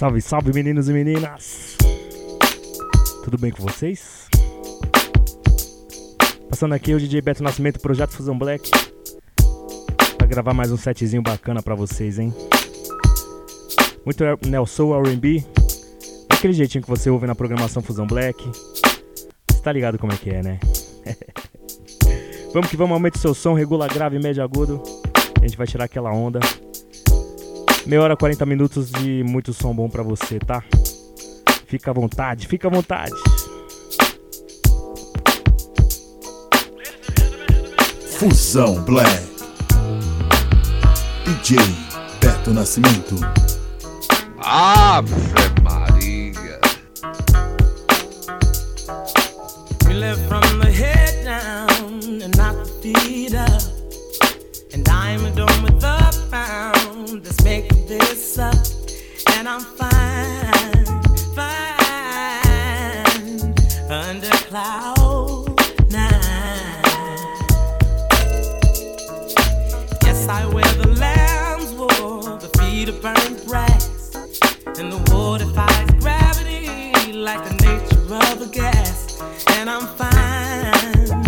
salve, salve meninos e meninas! Tudo bem com vocês? Passando aqui o DJ Beto Nascimento, Projeto Fusão Black, pra gravar mais um setzinho bacana pra vocês, hein? Muito é, né, Nelson RB, daquele jeitinho que você ouve na programação Fusão Black. Você tá ligado como é que é, né? vamos que vamos, aumente seu som, regula grave, médio agudo. A gente vai tirar aquela onda. Meia hora, 40 minutos de muito som bom pra você, tá? Fica à vontade, fica à vontade. Fusão Black DJ Beto Nascimento Ave Maria Me leva pra alone. Just make this up, and I'm fine, fine under cloud nine. Yes, I wear the lamb's wool, the feet of burnt brass, and the water fights gravity like the nature of a gas, and I'm fine.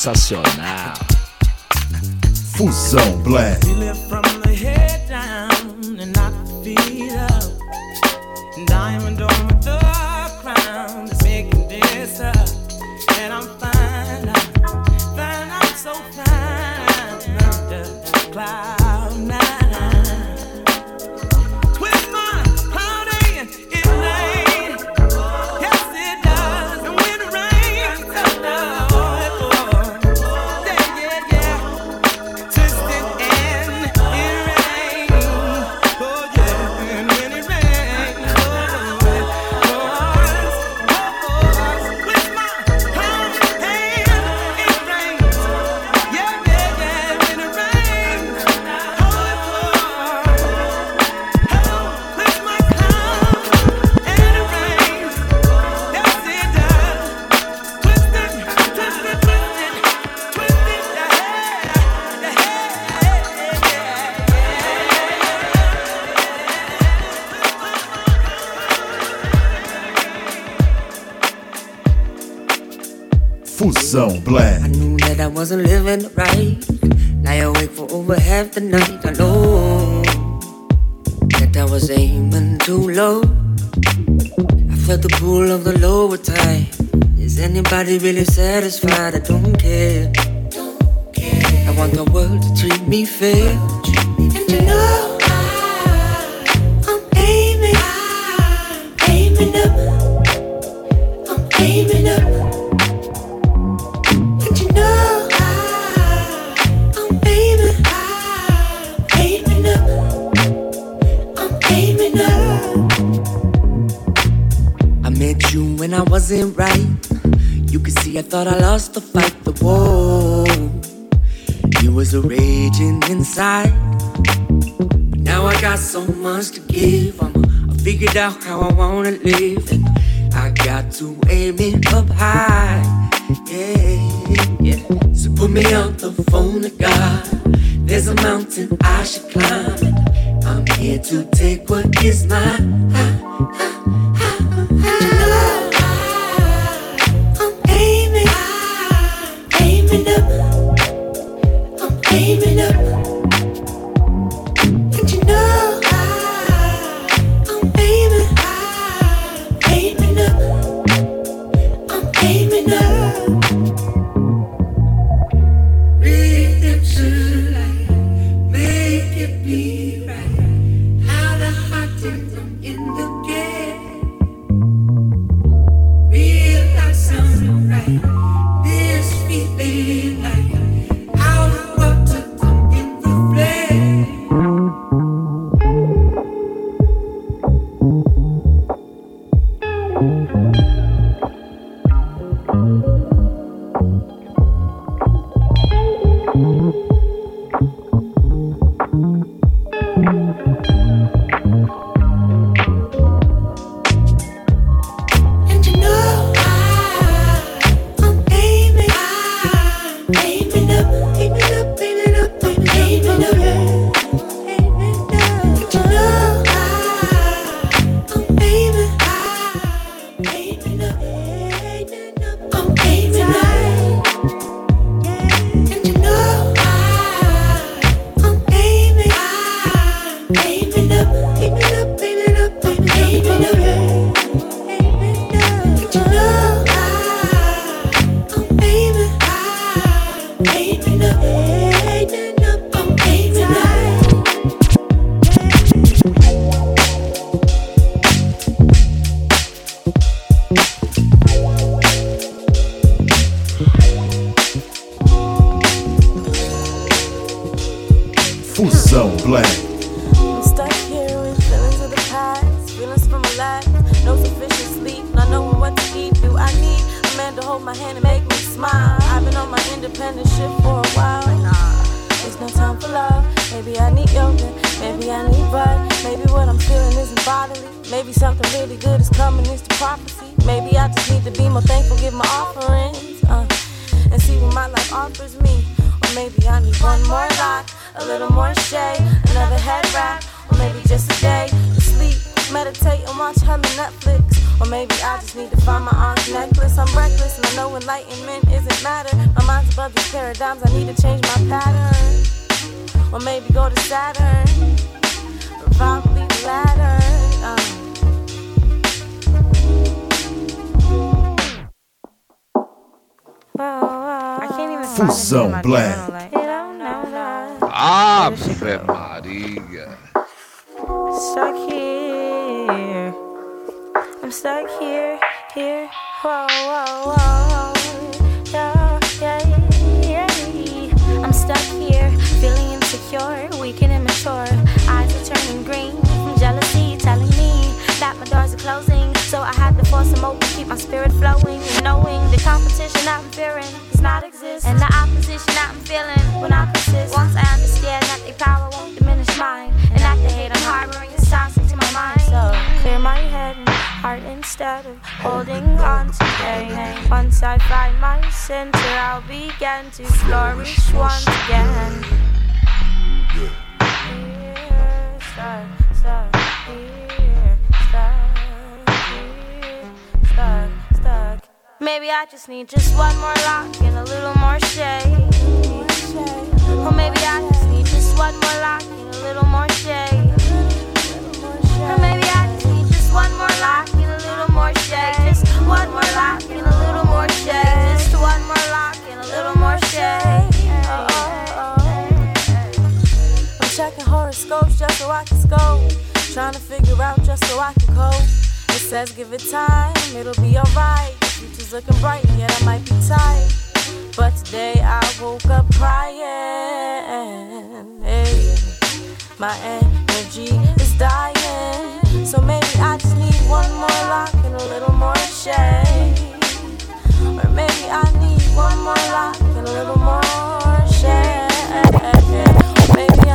sensacional. Sessão Play. when I wasn't right. You could see I thought I lost the fight, the war. it was a raging inside. But now I got so much to give. I'm, I figured out how I wanna live, and I got to aim it up high. Yeah, yeah. So put me on the phone to God. There's a mountain I should climb. I'm here to take what is mine. for love. Maybe I need yoga, maybe I need blood. Maybe what I'm feeling isn't bodily. Maybe something really good is coming, it's the prophecy. Maybe I just need to be more thankful, give my offerings, uh, and see what my life offers me. Or maybe I need one more lock, a little more shade, another head wrap, or maybe just a day to sleep, meditate, and watch hella Netflix. Or maybe I just need to find my aunt's necklace. I'm reckless and I know enlightenment isn't matter. My mind's above these paradigms, I need to change my pattern. Or maybe go to Saturn. Probably the. Uh. Black. Ave Maria. Stuck here. I'm stuck here, here. Whoa, whoa, whoa. turning green from jealousy, telling me that my doors are closing. So I had to force them open, keep my spirit flowing, and knowing the competition I'm fearing does not exist, and the opposition I'm feeling will not persist. Once I understand that their power won't diminish mine, and that the hate I'm harboring is toxic to my mind. So clear my head and heart instead of holding on to pain. Once I find my center, I'll begin to flourish once again. Yeah. Maybe I just need just one more lock and a little more shade. Or maybe I just need just one more lock and a little more shade. Or maybe I just need just one more lock and a little more shade. Just one more lock and a little more shade. Just one more lock and a little more shade. horoscopes just so I can scope. Trying to figure out just so I can cope. It says give it time, it'll be alright. Future's looking bright, yet I might be tight. But today I woke up crying. Hey, my energy is dying. So maybe I just need one more lock and a little more shade. Or maybe I need one more lock and a little more shade. Maybe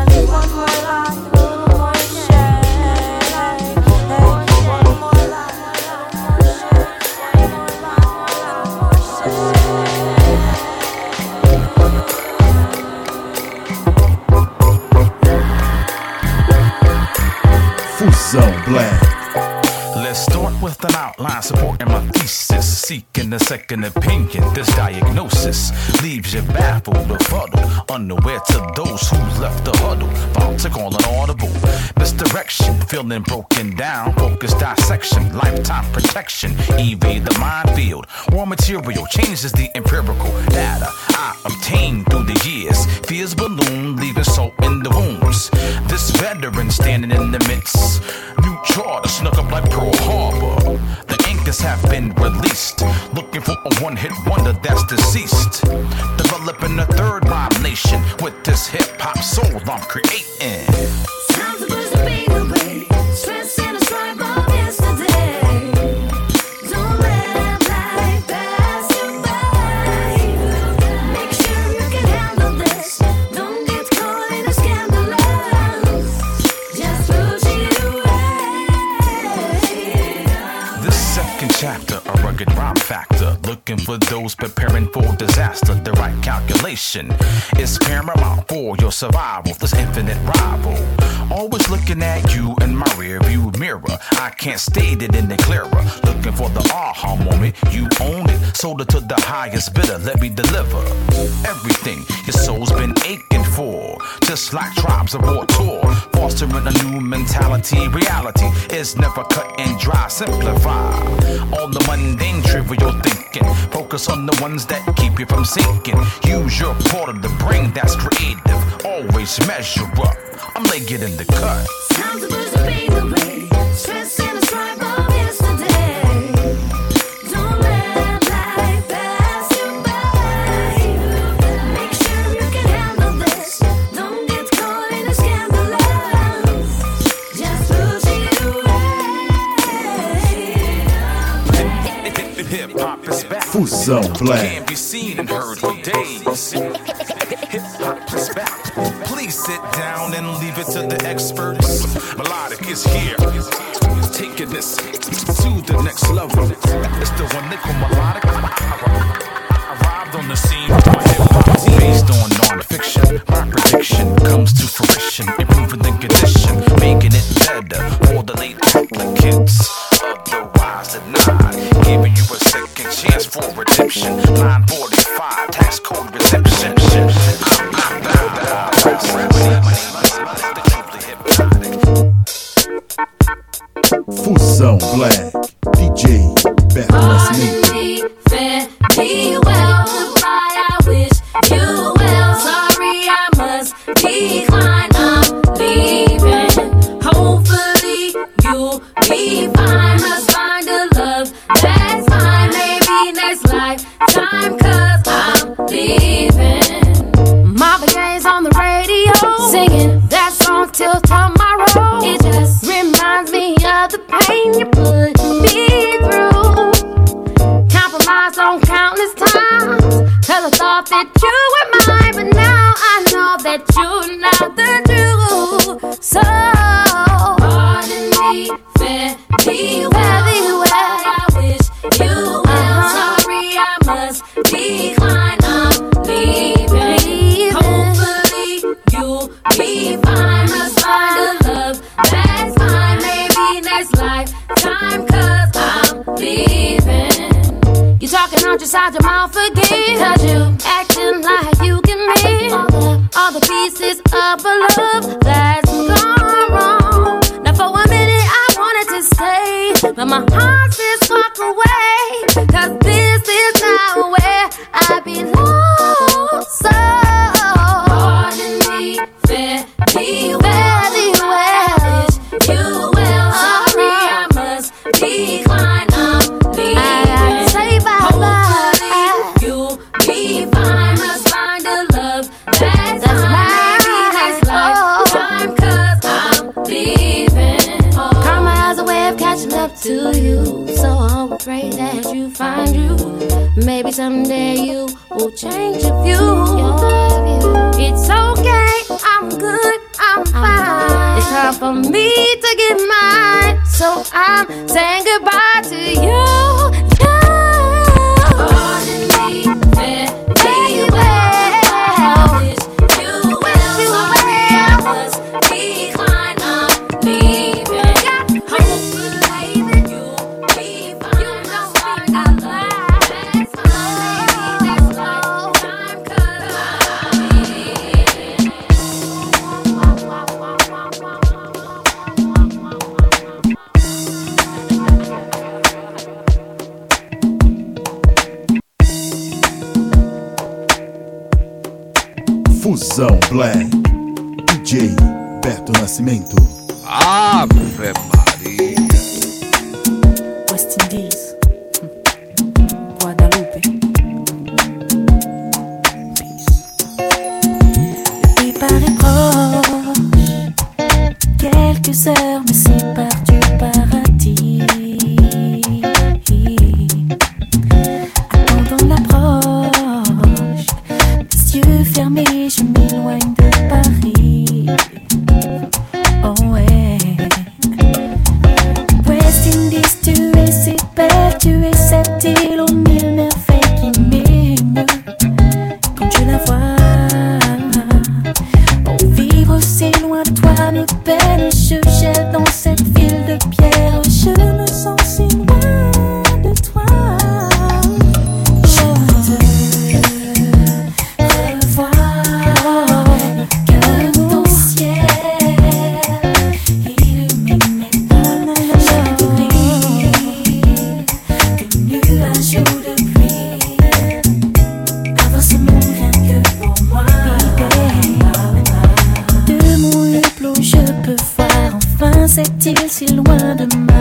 Let's start with an outline supporting my thesis. Seeking a second opinion. This diagnosis leaves you baffled, befuddled, unaware to those who left the huddle. About to call an audible. Misdirection, feeling broken down. Focused dissection, lifetime protection. Evade the minefield. Raw material changes the empirical data I obtained through the years. Fears balloon, leaving salt in the wounds. This veteran standing in the midst. New charter snuck up like Pearl Harbor. The anchors have been released. Looking for a one hit wonder that's deceased. Developing a third rhyme nation with this hip hop soul I'm creating. Sounds to be Looking for those preparing for disaster. The right calculation is paramount for your survival. This infinite rival. Always looking at you in my rear view mirror. I can't state it any clearer. Looking for the aha moment. You own it. Sold it to the highest bidder. Let me deliver everything your soul's been aching for. Just like Tribe's Award Tour. Fostering a new mentality. Reality is never cut and dry. Simplify all the mundane trivial thinking. Focus on the ones that keep you from sinking. Use your part of the brain that's creative. Always measure up. I'm late getting the cut. Sounds be the way. Stress Fusão Black. Can't be seen and heard for days. Hip hop is back. Please sit down and leave it to the experts. Melodic is here. Taking this to the next level. It's the one call melodic. Arrived on the scene hip hop team. Based on non-fiction, my prediction comes to fruition. Improving the condition, making it better for the late applicants. For redemption. Line 45, tax code reception. I'm, I'm Fusão Black DJ Beto Nascimento. Ah. cette île si loin de moi.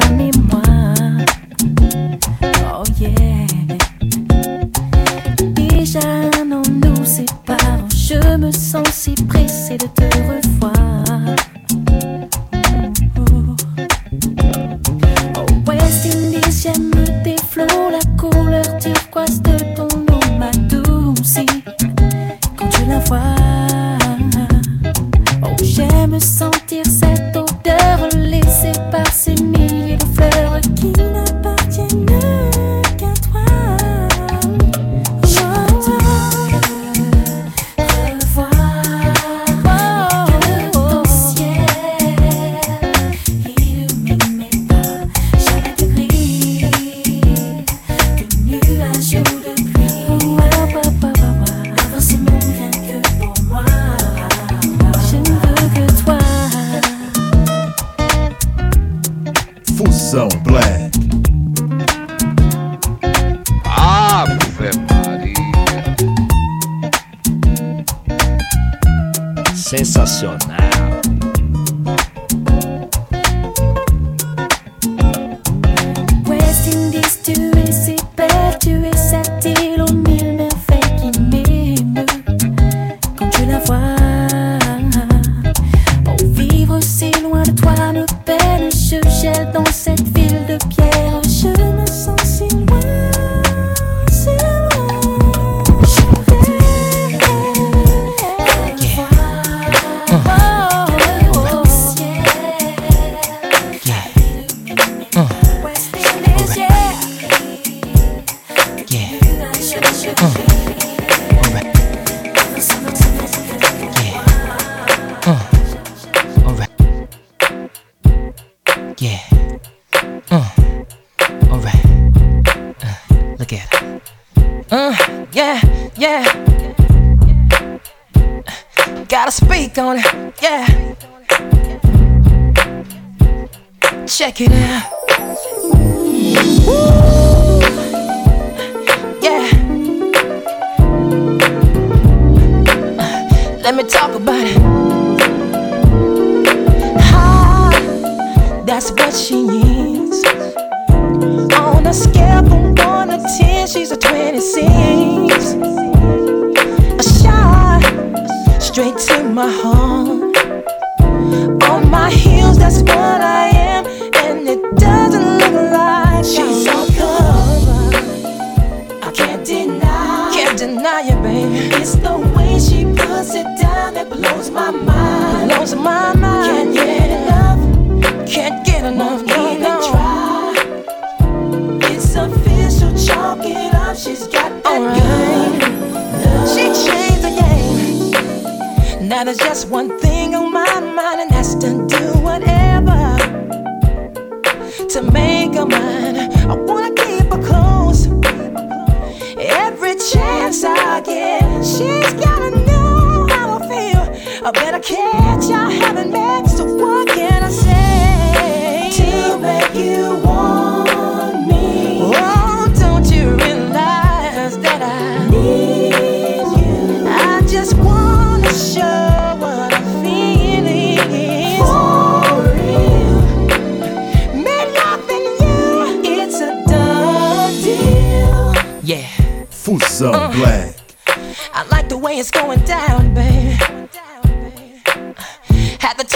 my home.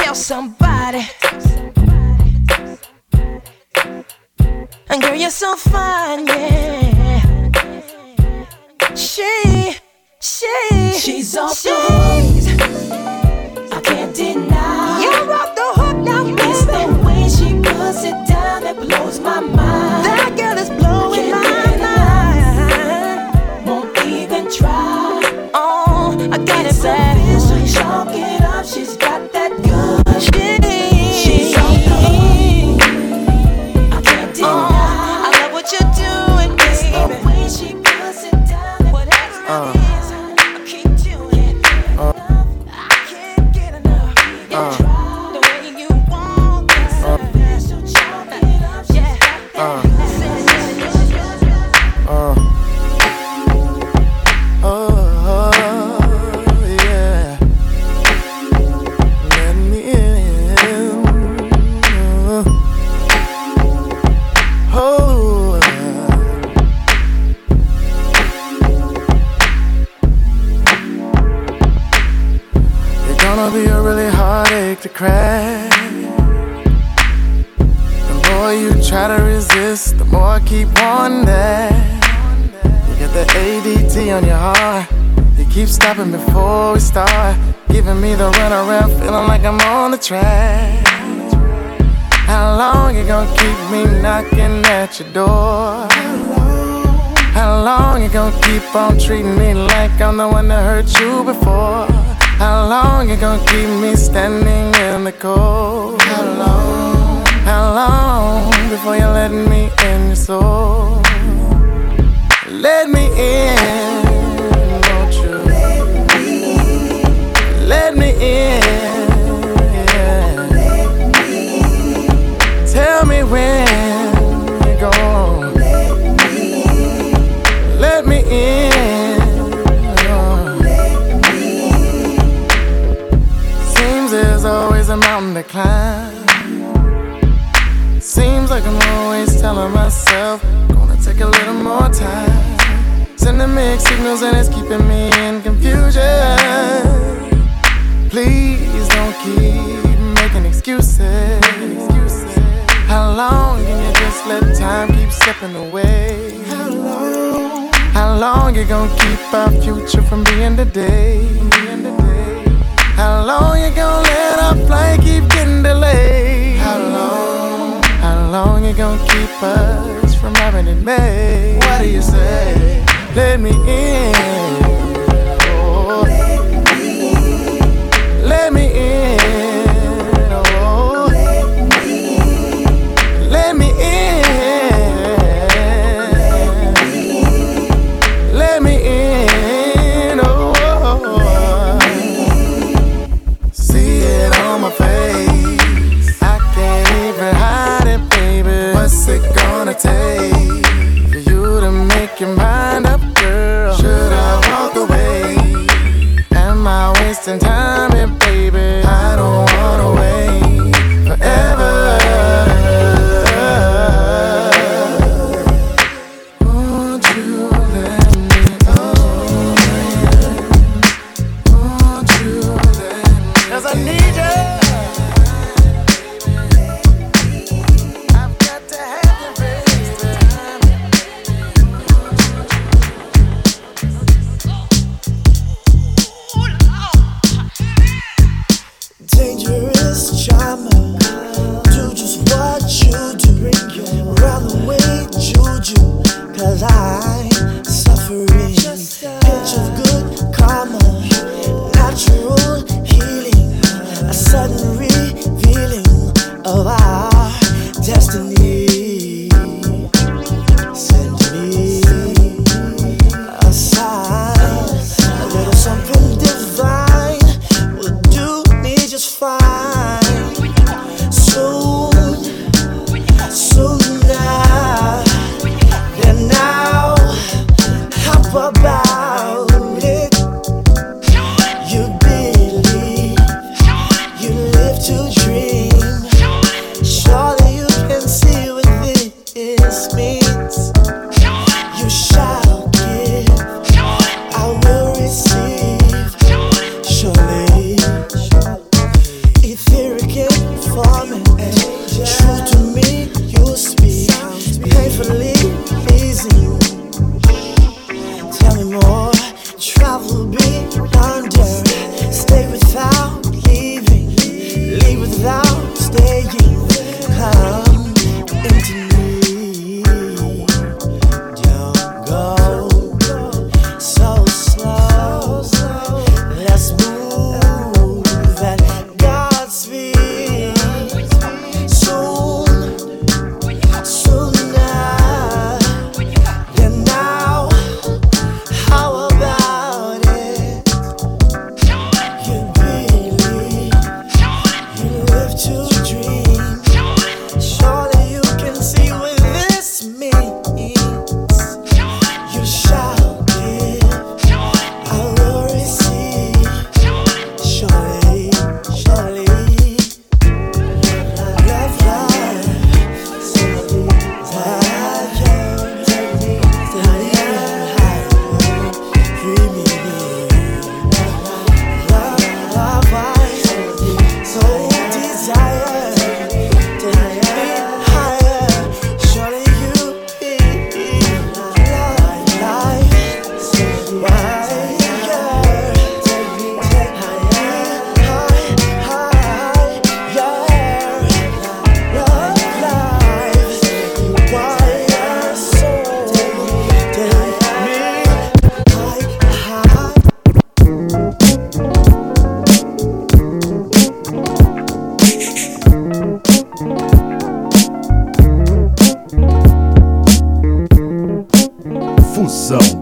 Tell somebody. And girl, you're so fine, yeah. She, she, she's off the hook. I can't deny. You got the ADT on your heart. You keep stopping before we start. Giving me the runaround, feeling like I'm on the track. How long you gonna keep me knocking at your door? How long you gonna keep on treating me like I'm the one that hurt you before? How long you gonna keep me standing in the cold? How long? How long before you let me in your soul? Let me in, won't you? Let me in. yeah. Tell me when you're gone. Let me in. Seems there's always a mountain to climb. Seems like I'm always telling myself, gonna take a little more time. Sending mixed signals and it's keeping me in confusion. Please don't keep making excuses. How long can you just let time keep slipping away? How long? How long you gonna keep our future from being today? How long you gonna let our flight keep getting delayed? How long? How long you gonna keep us from having it made? What do you say? Let me in.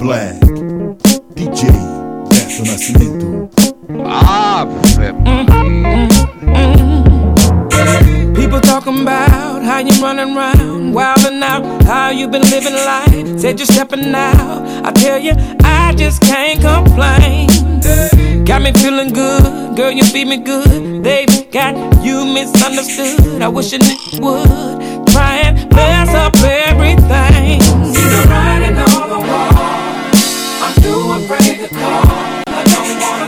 Black, DJ Beto Nascimento. Ah, People talking about how you running around, wildin' out, how you been living life. Said you're stepping out. I tell you, I just can't complain. Got me feeling good, girl, you feed me good. They've got you misunderstood. I wish a n- would try and mess up everything.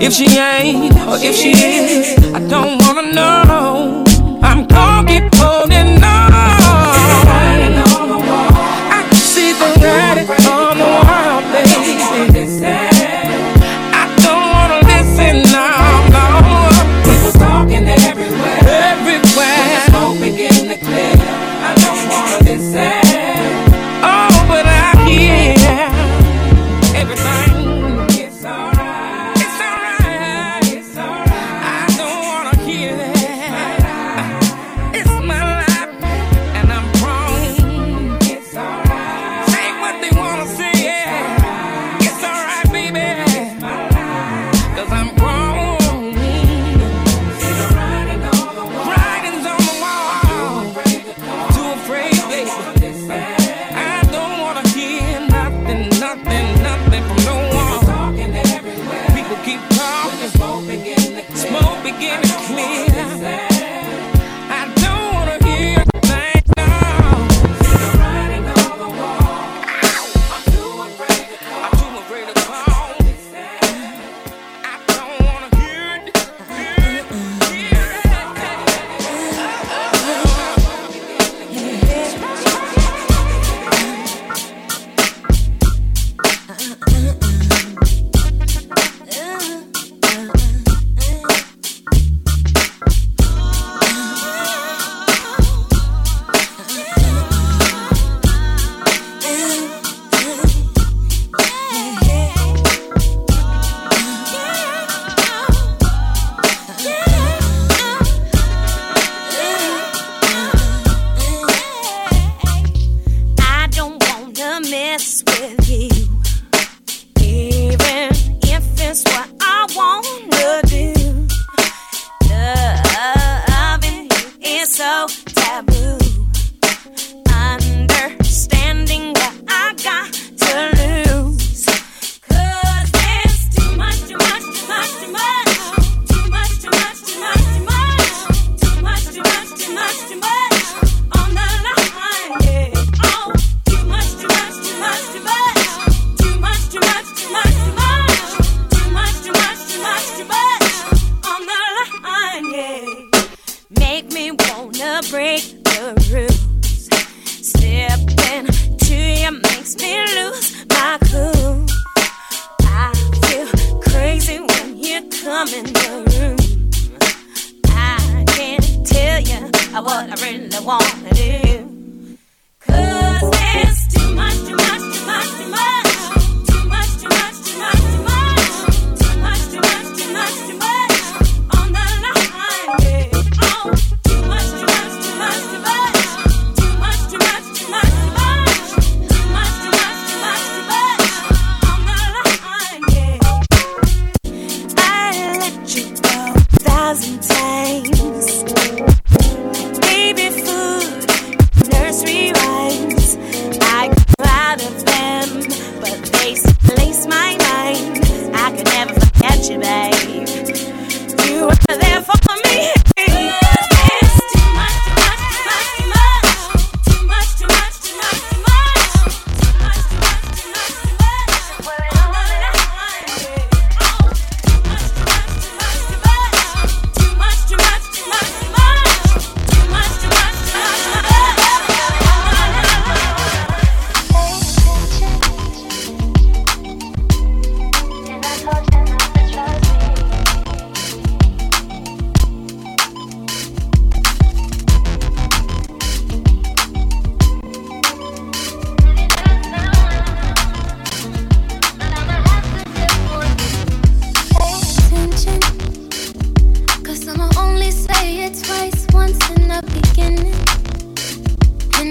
If she ain't, or if she is, I don't wanna know. I'm gonna keep holding.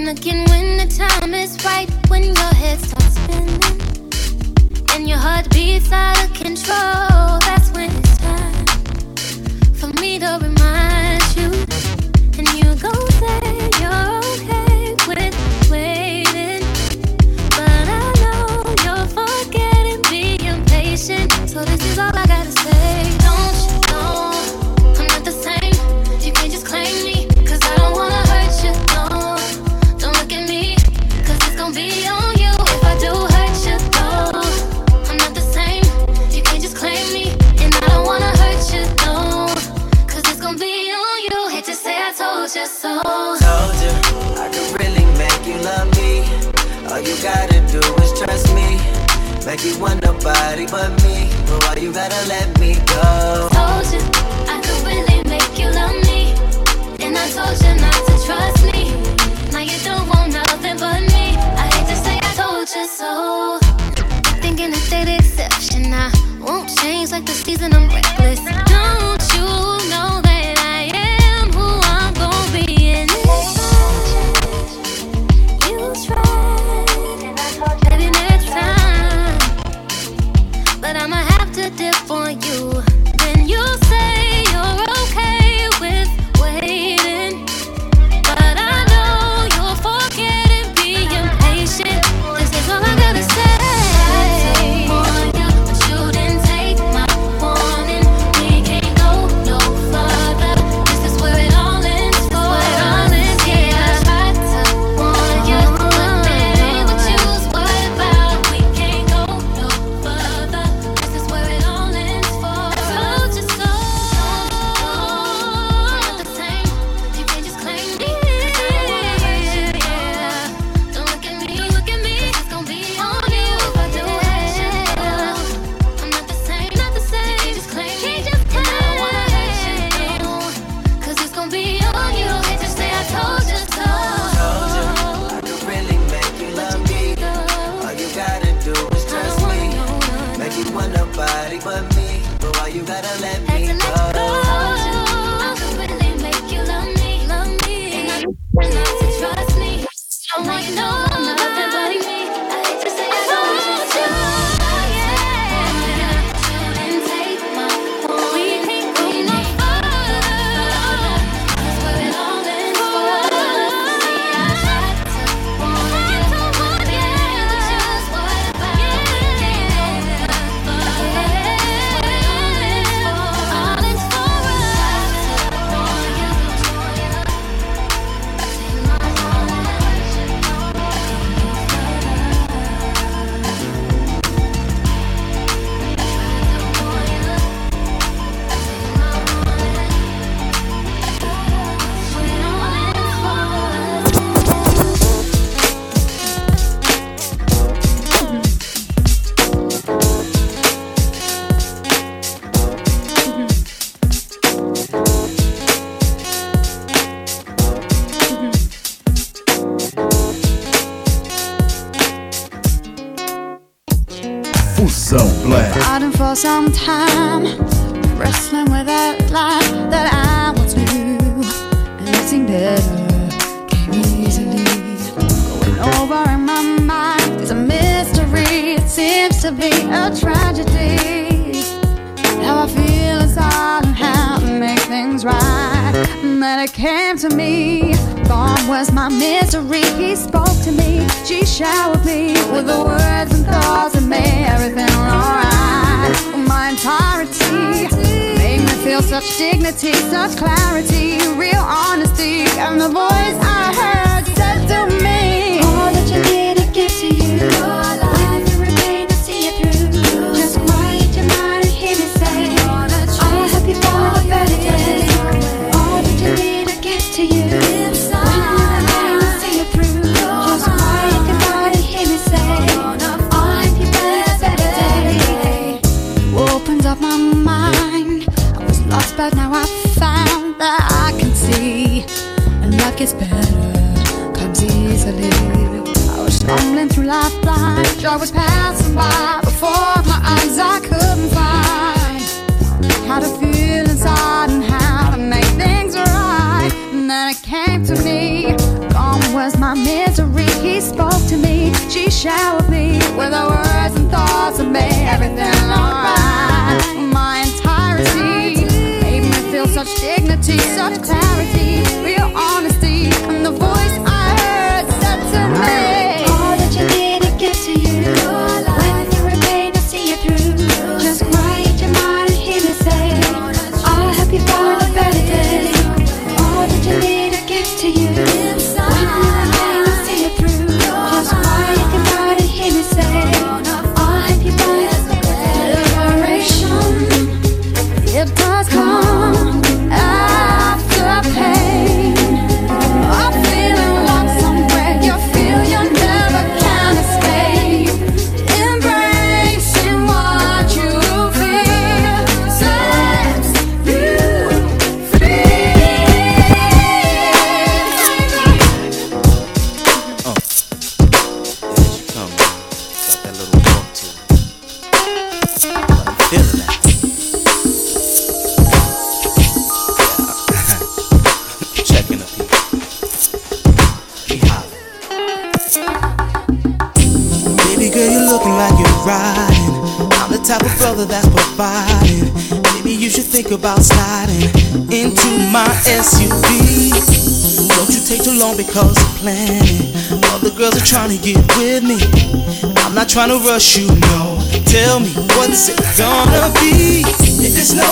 Again, when the time is right, when your head starts spinning, and your heart beats out of control. That's when it's time for me to remind you, and you go there. Like you want nobody but me. But why you gotta let me go? Told you, I could really make you love me. And I told you not to trust me. Now you don't want nothing but me. I hate to say I told you so. Thinking that stay the exception I won't change like the season I'm reckless. came to me. Gone was my misery. He spoke to me. She showered me with the words and thoughts and made everything alright. My entirety made me feel such dignity, such clarity, real honesty, and the voice I heard said to me, All that you need, I give to you. gets better comes easily. I was stumbling through life blind, joy was passing by. Before my eyes, I couldn't find how to feel inside and how to make things right. And then it came to me, gone was my misery. He spoke to me, she showered me with her words and thoughts and made everything alright. My entire scene made me feel such dignity, such clarity, real honesty. All that you did to get to you. Think about sliding into my SUV. Don't you take too long because I'm planning. Other girls are trying to get with me. I'm not trying to rush you, no. Tell me, what's it gonna be? If it's no,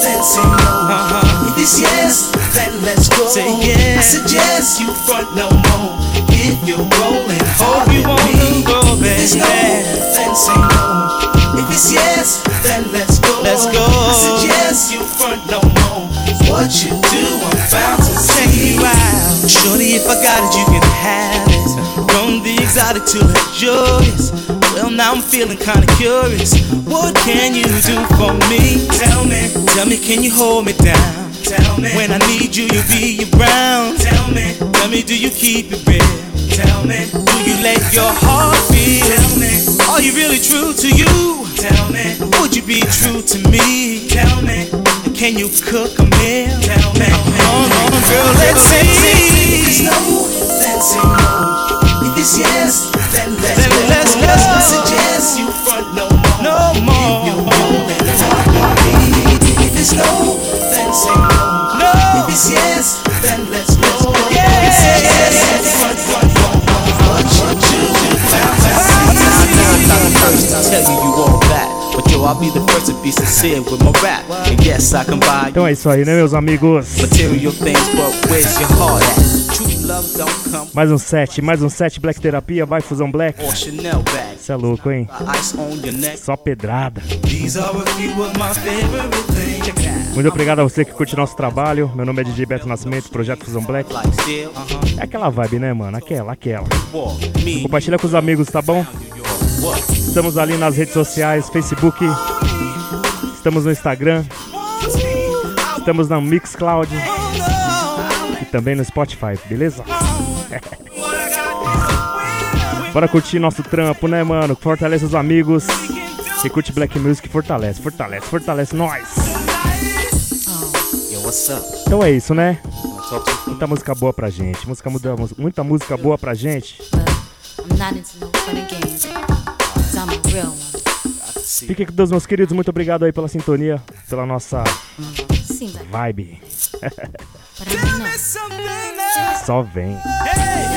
then say no. huh If it's yes, then let's go. Say yes. I suggest you front no more. If you're rolling hard you won't me. go, If it's no, baby. then say no. If it's yes, then let's go. Let's go. I suggest you front no more. What you do, I'm bound to check you out. Shorty, if I got it, you can have it. From the exotic to the luxurious. Well, now I'm feeling kinda curious. What can you do for me? Tell me. Tell me, can you hold me down? Tell me. When I need you, you'll be around. Tell me. Tell me, do you keep it real? Tell me. Do you let your heart feel? Tell me. Are you really true to you? Tell me. Would you be true to me? Tell me. Can you cook a meal? Tell me. Come on, girl, let's see. If it's no, then say no. If it's yes, then let's Then go. let's go. I suggest you front no more. No more. If rolling hard with me. If it's no, then say no. No. If it's yes, then let's go. Tell you you that. But yo, I'll be the first to be sincere with my rap. And yes, I can buy Então é isso aí, né, meus amigos? material things, but where's your heart at? True love don't come Mais um set, mais um set Black Terapia, vai Fusão Black. Isso é louco, hein? Só pedrada. Muito obrigado a você que curte nosso trabalho. Meu nome é DJ Beto Nascimento, Projeto Fusão Black. Uh-huh. É aquela vibe, né, mano? Aquela, aquela. Compartilha com os amigos, tá bom? Estamos ali nas redes sociais, Facebook. Estamos no Instagram. Estamos na Mixcloud. E também no Spotify, beleza? Bora curtir nosso trampo, né, mano? Fortalece os amigos. Quem curte Black Music, fortalece, fortalece, fortalece nós. Então é isso, né? Muita música boa pra gente. Música, muda- muita música boa pra gente. Fique com Deus, meus queridos. Muito obrigado aí pela sintonia, pela nossa vibe. Só vem. Hey,